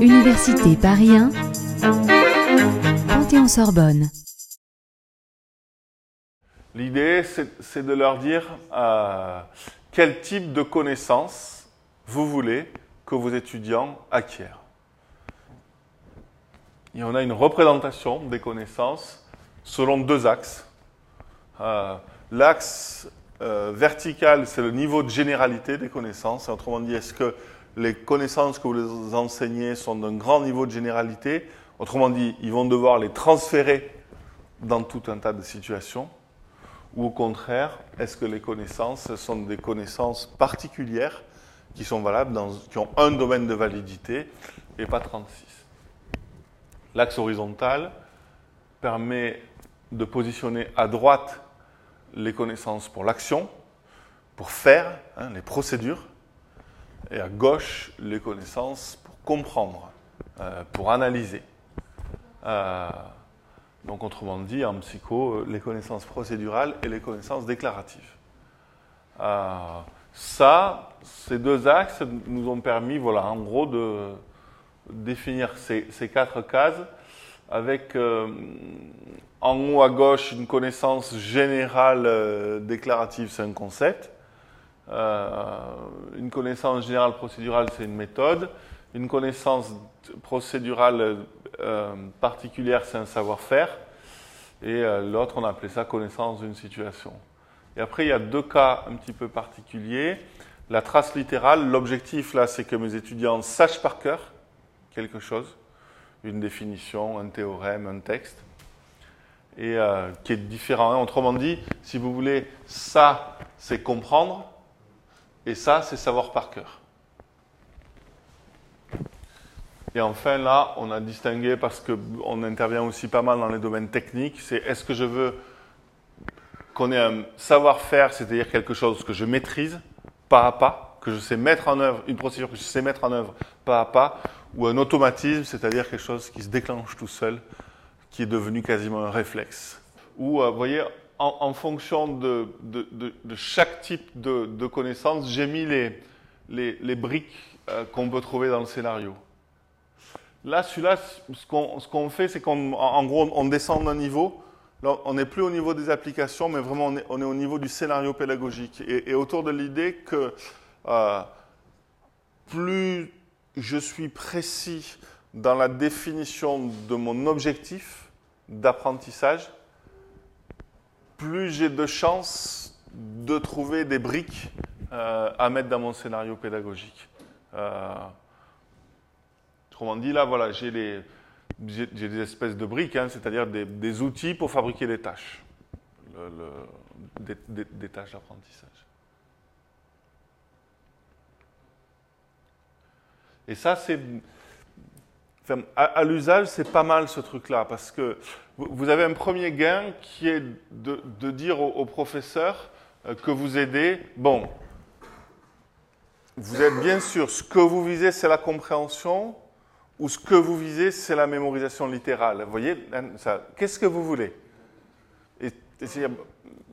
Université Paris 1, Panthéon-Sorbonne. L'idée, c'est de leur dire euh, quel type de connaissances vous voulez que vos étudiants acquièrent. Et on a une représentation des connaissances selon deux axes. Euh, l'axe euh, vertical, c'est le niveau de généralité des connaissances. Autrement dit, est-ce que les connaissances que vous enseignez sont d'un grand niveau de généralité? Autrement dit, ils vont devoir les transférer dans tout un tas de situations? Ou au contraire, est-ce que les connaissances sont des connaissances particulières qui sont valables, dans, qui ont un domaine de validité et pas 36 L'axe horizontal permet de positionner à droite les connaissances pour l'action, pour faire, hein, les procédures, et à gauche les connaissances pour comprendre, euh, pour analyser. Euh, donc autrement dit, en psycho, les connaissances procédurales et les connaissances déclaratives. Euh, ça, ces deux axes nous ont permis, voilà, en gros, de définir ces quatre cases avec en haut à gauche une connaissance générale déclarative, c'est un concept. Euh, une connaissance générale procédurale, c'est une méthode. Une connaissance procédurale euh, particulière, c'est un savoir-faire. Et euh, l'autre, on appelait ça connaissance d'une situation. Et après, il y a deux cas un petit peu particuliers. La trace littérale, l'objectif là, c'est que mes étudiants sachent par cœur quelque chose, une définition, un théorème, un texte, et qui est différent. Autrement dit, si vous voulez, ça, c'est comprendre, et ça, c'est savoir par cœur. Et enfin, là, on a distingué, parce qu'on intervient aussi pas mal dans les domaines techniques, c'est est-ce que je veux qu'on ait un savoir-faire, c'est-à-dire quelque chose que je maîtrise pas à pas, que je sais mettre en œuvre, une procédure que je sais mettre en œuvre pas à pas, ou un automatisme, c'est-à-dire quelque chose qui se déclenche tout seul, qui est devenu quasiment un réflexe. Ou, euh, vous voyez, en, fonction de, chaque type de, connaissance, j'ai mis les, briques euh, qu'on peut trouver dans le scénario. Là, celui-là, ce qu'on fait, c'est qu'en gros, on descend d'un niveau. on n'est plus au niveau des applications, mais vraiment, on est, on est au niveau du scénario pédagogique. Et, autour de l'idée que euh, plus je suis précis dans la définition de mon objectif d'apprentissage, plus j'ai de chances de trouver des briques euh, à mettre dans mon scénario pédagogique. Euh, autrement dit, là, voilà, j'ai des espèces de briques, hein, c'est-à-dire des, outils pour fabriquer des tâches, des, tâches d'apprentissage. Et ça, c'est. à, l'usage, c'est pas mal ce truc-là, parce que vous avez un premier gain qui est de, dire au, professeur euh, que vous aidez, bon, vous êtes bien sûr, ce que vous visez, c'est la compréhension, ou ce que vous visez, c'est la mémorisation littérale. Vous voyez, hein, qu'est-ce que vous voulez? Et,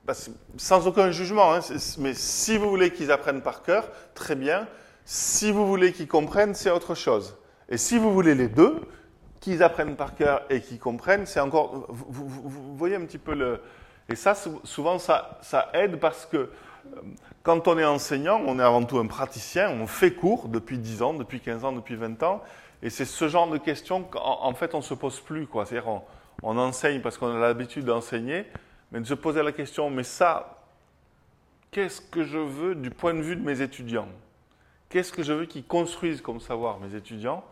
bah, Sans aucun jugement, hein, mais si vous voulez qu'ils apprennent par cœur, très bien. Si vous voulez qu'ils comprennent, c'est autre chose. Et si vous voulez les deux, qu'ils apprennent par cœur et qu'ils comprennent, c'est encore. Vous, voyez un petit peu le. Et ça, souvent, ça, aide parce que euh, quand on est enseignant, on est avant tout un praticien, on fait cours depuis 10 ans, depuis 15 ans, depuis 20 ans, et c'est ce genre de questions qu'en fait on ne se pose plus. C'est-à-dire on, on, enseigne parce qu'on a l'habitude d'enseigner, mais de se poser la question, mais ça, qu'est-ce que je veux du point de vue de mes étudiants? Qu'est-ce que je veux qu'ils construisent comme savoir, mes étudiants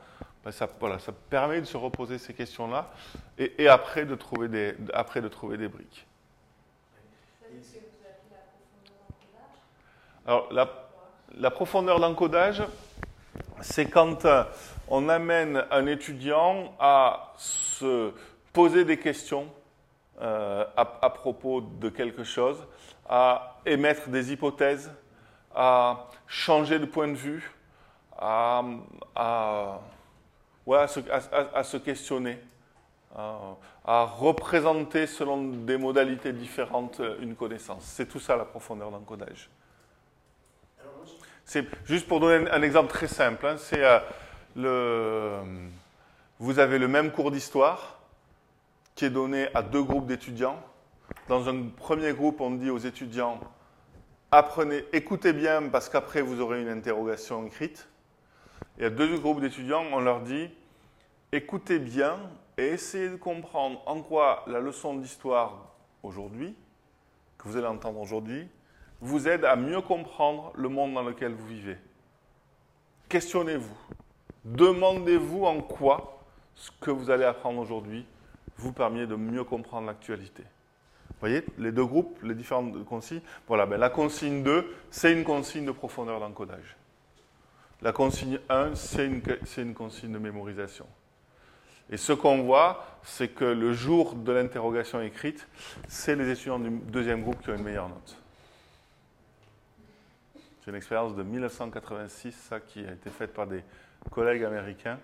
ben, ça, voilà, ça permet de se reposer ces questions-là et, après, de trouver des, après de trouver des briques. Alors, la, profondeur d'encodage, c'est quand euh, on amène un étudiant à se poser des questions euh, à, propos de quelque chose, à émettre des hypothèses, à changer de point de vue, à ouais, à, se, questionner, à, représenter selon des modalités différentes une connaissance. C'est tout ça la profondeur d'encodage. C'est juste pour donner un, exemple très simple. Hein, c'est euh, le, vous avez le même cours d'histoire qui est donné à deux groupes d'étudiants. Dans un premier groupe, on dit aux étudiants apprenez, écoutez bien parce qu'après vous aurez une interrogation écrite. Et à deux groupes d'étudiants, on leur dit écoutez bien et essayez de comprendre en quoi la leçon d'histoire aujourd'hui, que vous allez entendre aujourd'hui, vous aide à mieux comprendre le monde dans lequel vous vivez. Questionnez-vous. Demandez-vous en quoi ce que vous allez apprendre aujourd'hui vous permet de mieux comprendre l'actualité. Vous voyez, les deux groupes, les différentes consignes. Voilà, ben la consigne 2, c'est une consigne de profondeur d'encodage. La consigne 1, c'est une, une, consigne de mémorisation. Et ce qu'on voit, c'est que le jour de l'interrogation écrite, c'est les étudiants du deuxième groupe qui ont une meilleure note. C'est une expérience de 1986, ça, qui a été faite par des collègues américains,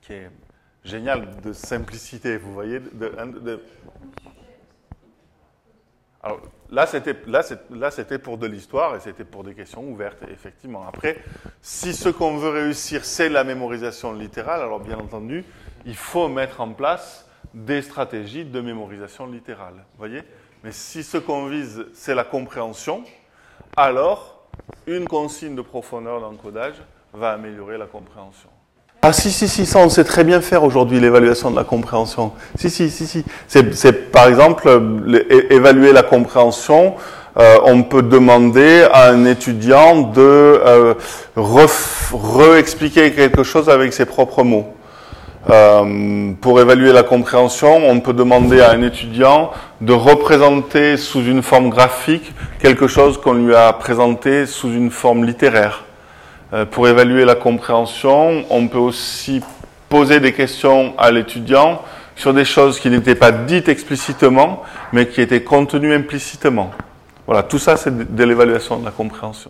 qui est génial de simplicité, vous voyez. C'était là, là, c'était pour de l'histoire et c'était pour des questions ouvertes, effectivement. Après, si ce qu'on veut réussir, c'est la mémorisation littérale, alors bien entendu, il faut mettre en place des stratégies de mémorisation littérale, voyez? Mais si ce qu'on vise, c'est la compréhension, alors une consigne de profondeur d'encodage va améliorer la compréhension. Ah si, si, si, ça on sait très bien faire aujourd'hui, l'évaluation de la compréhension. Si, si, si, si. C'est par exemple évaluer la compréhension. Euh, on peut demander à un étudiant de euh, re-expliquer quelque chose avec ses propres mots. Euh, pour évaluer la compréhension, on peut demander à un étudiant de représenter sous une forme graphique quelque chose qu'on lui a présenté sous une forme littéraire. Euh, pour évaluer la compréhension, on peut aussi poser des questions à l'étudiant sur des choses qui n'étaient pas dites explicitement, mais qui étaient contenues implicitement. Voilà, tout ça, c'est de l'évaluation de la compréhension.